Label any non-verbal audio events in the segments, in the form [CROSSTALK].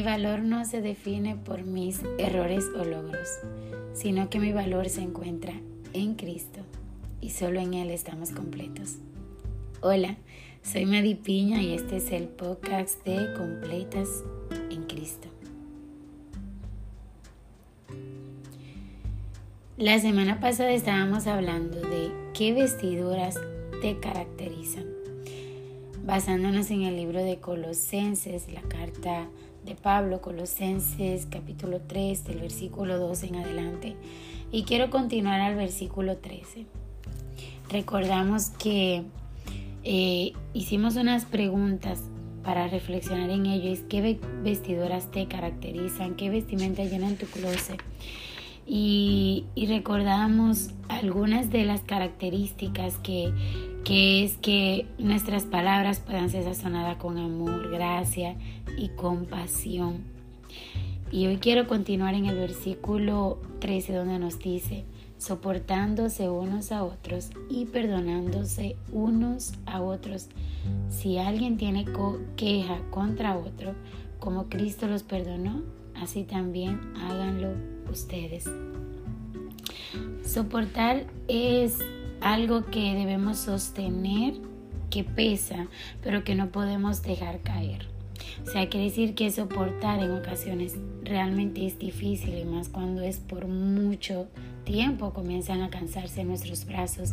Mi valor no se define por mis errores o logros, sino que mi valor se encuentra en Cristo y solo en Él estamos completos. Hola, soy Madi Piña y este es el podcast de Completas en Cristo. La semana pasada estábamos hablando de qué vestiduras te caracterizan, basándonos en el libro de Colosenses, la carta de Pablo, Colosenses capítulo 3, del versículo 2 en adelante. Y quiero continuar al versículo 13. Recordamos que eh, hicimos unas preguntas para reflexionar en ello. Es qué vestiduras te caracterizan, qué vestimenta llenan tu closet. Y, y recordamos algunas de las características que, que es que nuestras palabras puedan ser sazonadas con amor, gracia y compasión. Y hoy quiero continuar en el versículo 13 donde nos dice, soportándose unos a otros y perdonándose unos a otros. Si alguien tiene queja contra otro, como Cristo los perdonó, así también háganlo ustedes. Soportar es algo que debemos sostener, que pesa, pero que no podemos dejar caer. O sea, quiere decir que soportar en ocasiones realmente es difícil y más cuando es por mucho tiempo comienzan a cansarse nuestros brazos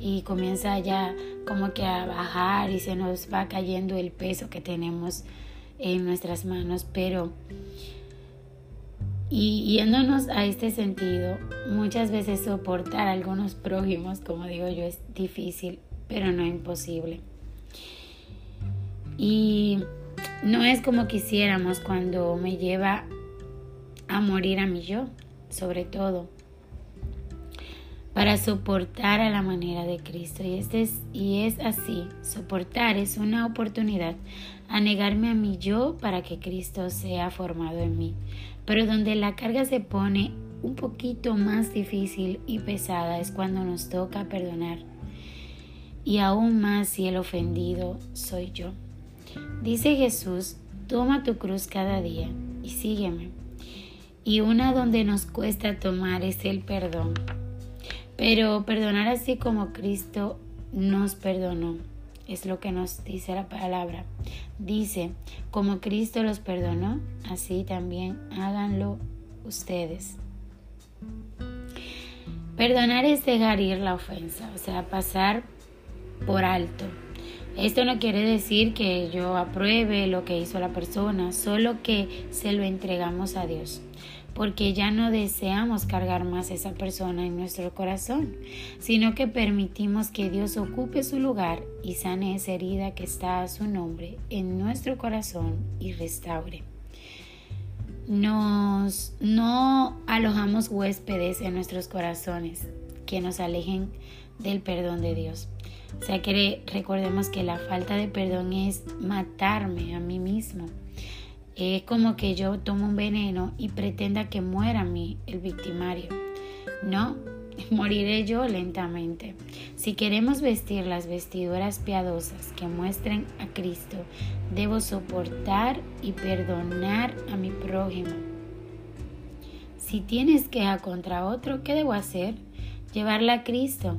y comienza ya como que a bajar y se nos va cayendo el peso que tenemos en nuestras manos, pero y yéndonos a este sentido, muchas veces soportar a algunos prójimos, como digo yo, es difícil, pero no imposible. Y no es como quisiéramos cuando me lleva a morir a mí yo, sobre todo, para soportar a la manera de Cristo. Y, este es, es así, soportar es una oportunidad a negarme a mí yo para que Cristo sea formado en mí. Pero donde la carga se pone un poquito más difícil y pesada es cuando nos toca perdonar. Y aún más si el ofendido soy yo. Dice Jesús, toma tu cruz cada día y sígueme. Y una donde nos cuesta tomar es el perdón. Pero perdonar así como Cristo nos perdonó es lo que nos dice la palabra. Dice, como Cristo los perdonó, así también háganlo ustedes. Perdonar es dejar ir la ofensa, o sea, pasar por alto. Esto no quiere decir que yo apruebe lo que hizo la persona, solo que se lo entregamos a Dios porque ya no deseamos cargar más a esa persona en nuestro corazón, sino que permitimos que Dios ocupe su lugar y sane esa herida que está a su nombre en nuestro corazón y restaure. Nos, no alojamos huéspedes en nuestros corazones que nos alejen del perdón de Dios. O sea recordemos que la falta de perdón es matarme a mí mismo es como que yo tomo un veneno y pretenda que muera a mí el victimario. No, [LAUGHS] moriré yo lentamente. Si queremos vestir las vestiduras piadosas que muestren a Cristo, debo soportar y perdonar a mi prójimo. Si tienes queja contra otro, ¿qué debo hacer? Llevarla a Cristo.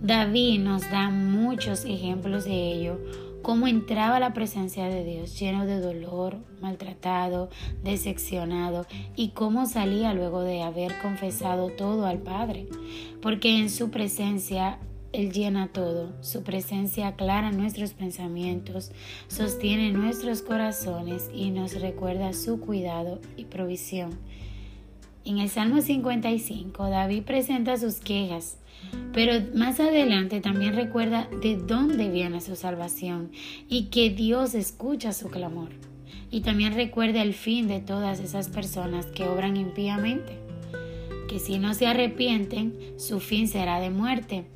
David nos da muchos ejemplos de ello cómo entraba la presencia de Dios lleno de dolor, maltratado, decepcionado y cómo salía luego de haber confesado todo al Padre, porque en su presencia Él llena todo, su presencia aclara nuestros pensamientos, sostiene nuestros corazones y nos recuerda su cuidado y provisión. En el Salmo 55, David presenta sus quejas, pero más adelante también recuerda de dónde viene su salvación y que Dios escucha su clamor. Y también recuerda el fin de todas esas personas que obran impíamente, que si no se arrepienten, su fin será de muerte.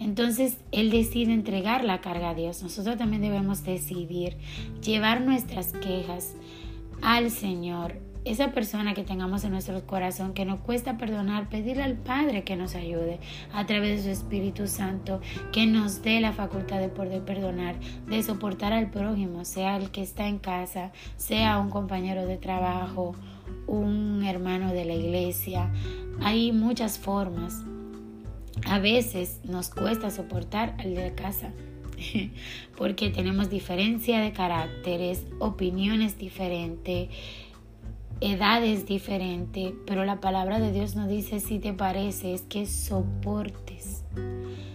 Entonces Él decide entregar la carga a Dios. Nosotros también debemos decidir llevar nuestras quejas al Señor esa persona que tengamos en nuestro corazón que nos cuesta perdonar, pedirle al Padre que nos ayude a través de su Espíritu Santo, que nos dé la facultad de poder perdonar, de soportar al prójimo, sea el que está en casa, sea un compañero de trabajo, un hermano de la iglesia. Hay muchas formas. A veces nos cuesta soportar al de casa [LAUGHS] porque tenemos diferencia de caracteres, opiniones diferentes edades diferentes, pero la palabra de Dios nos dice, si te parece, es que soportes.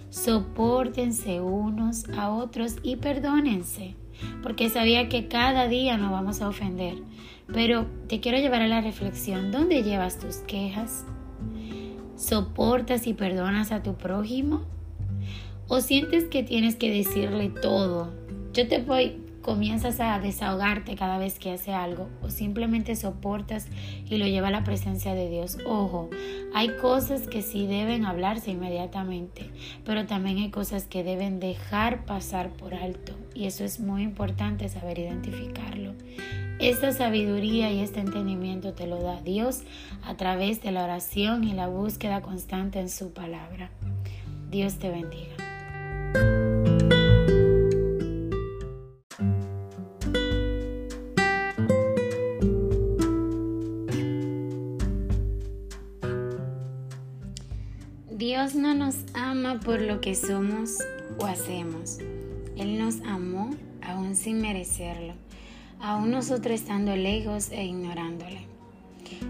Soportense unos a otros y perdónense, porque sabía que cada día nos vamos a ofender. Pero te quiero llevar a la reflexión, ¿dónde llevas tus quejas? ¿Soportas y perdonas a tu prójimo? ¿O sientes que tienes que decirle todo? Yo te voy, comienzas a desahogarte cada vez que hace algo o simplemente soportas y lo lleva a la presencia de Dios. Ojo, hay cosas que sí deben hablarse inmediatamente, pero también hay cosas que deben dejar pasar por alto y eso es muy importante saber identificarlo. Esta sabiduría y este entendimiento te lo da Dios a través de la oración y la búsqueda constante en su palabra. Dios te bendiga. Por lo que somos o hacemos. Él nos amó aún sin merecerlo, aún nosotros estando lejos e ignorándole.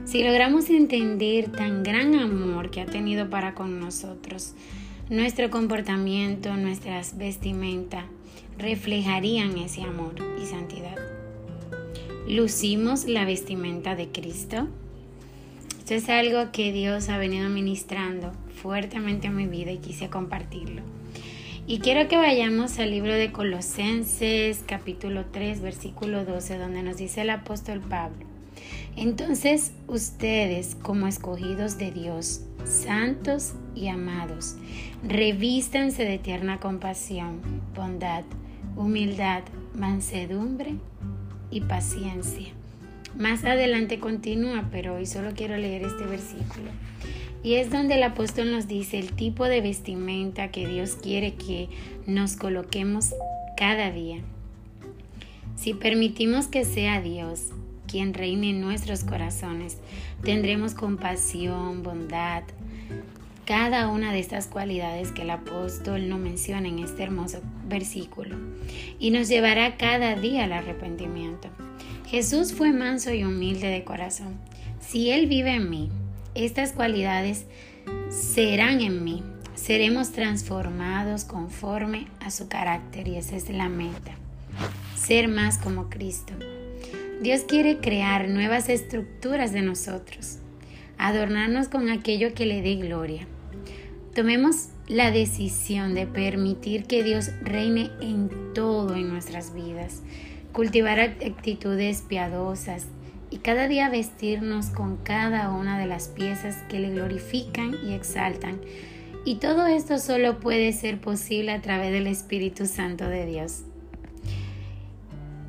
Si logramos entender tan gran amor que ha tenido para con nosotros, nuestro comportamiento, nuestras vestimentas reflejarían ese amor y santidad. ¿Lucimos la vestimenta de Cristo? Esto es algo que Dios ha venido ministrando fuertemente en mi vida y quise compartirlo. Y quiero que vayamos al libro de Colosenses capítulo 3 versículo 12 donde nos dice el apóstol Pablo. Entonces ustedes como escogidos de Dios, santos y amados, revístanse de tierna compasión, bondad, humildad, mansedumbre y paciencia más adelante continúa, pero hoy solo quiero leer este versículo. Y es donde el apóstol nos dice el tipo de vestimenta que Dios quiere que nos coloquemos cada día. Si permitimos que sea Dios quien reine en nuestros corazones, tendremos compasión, bondad, cada una de estas cualidades que el apóstol nos menciona en este hermoso versículo y nos llevará cada día al arrepentimiento. Jesús fue manso y humilde de corazón. Si Él vive en mí, estas cualidades serán en mí. Seremos transformados conforme a su carácter y esa es la meta. Ser más como Cristo. Dios quiere crear nuevas estructuras de nosotros, adornarnos con aquello que le dé gloria. Tomemos la decisión de permitir que Dios reine en todo en nuestras vidas cultivar actitudes piadosas y cada día vestirnos con cada una de las piezas que le glorifican y exaltan. Y todo esto solo puede ser posible a través del Espíritu Santo de Dios.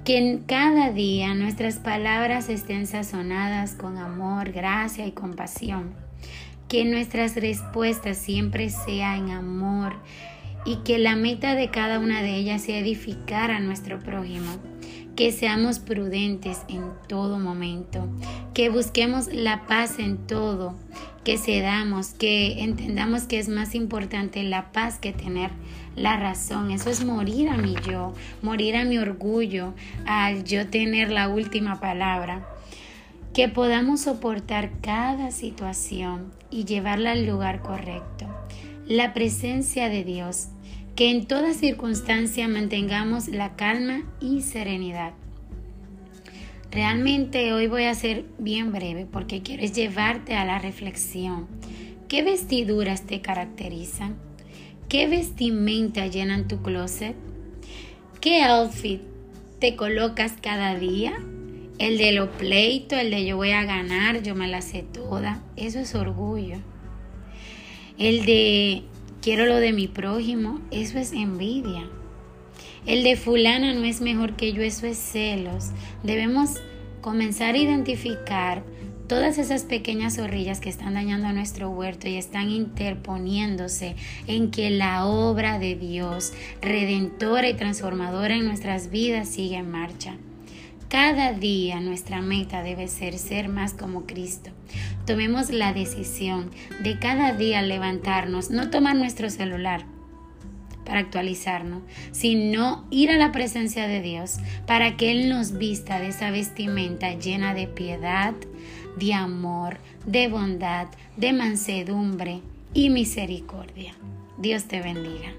Que en cada día nuestras palabras estén sazonadas con amor, gracia y compasión. Que nuestras respuestas siempre sean en amor y que la meta de cada una de ellas sea edificar a nuestro prójimo que seamos prudentes en todo momento, que busquemos la paz en todo, que cedamos, que entendamos que es más importante la paz que tener la razón. Eso es morir a mi yo, morir a mi orgullo, al yo tener la última palabra. Que podamos soportar cada situación y llevarla al lugar correcto. La presencia de Dios que en toda circunstancia mantengamos la calma y serenidad. Realmente hoy voy a ser bien breve porque quiero llevarte a la reflexión. ¿Qué vestiduras te caracterizan? ¿Qué vestimenta llenan tu closet? ¿Qué outfit te colocas cada día? El de lo pleito, el de yo voy a ganar, yo me la sé toda. Eso es orgullo. El de quiero lo de mi prójimo, eso es envidia. El de fulana no es mejor que yo, eso es celos. Debemos comenzar a identificar todas esas pequeñas zorrillas que están dañando a nuestro huerto y están interponiéndose en que la obra de Dios, redentora y transformadora en nuestras vidas, siga en marcha. Cada día nuestra meta debe ser ser más como Cristo. Tomemos la decisión de cada día levantarnos, no tomar nuestro celular, para actualizarnos, sino ir a la presencia de Dios para que Él nos vista de esa vestimenta llena de piedad, de amor, de bondad, de mansedumbre y misericordia. Dios te bendiga.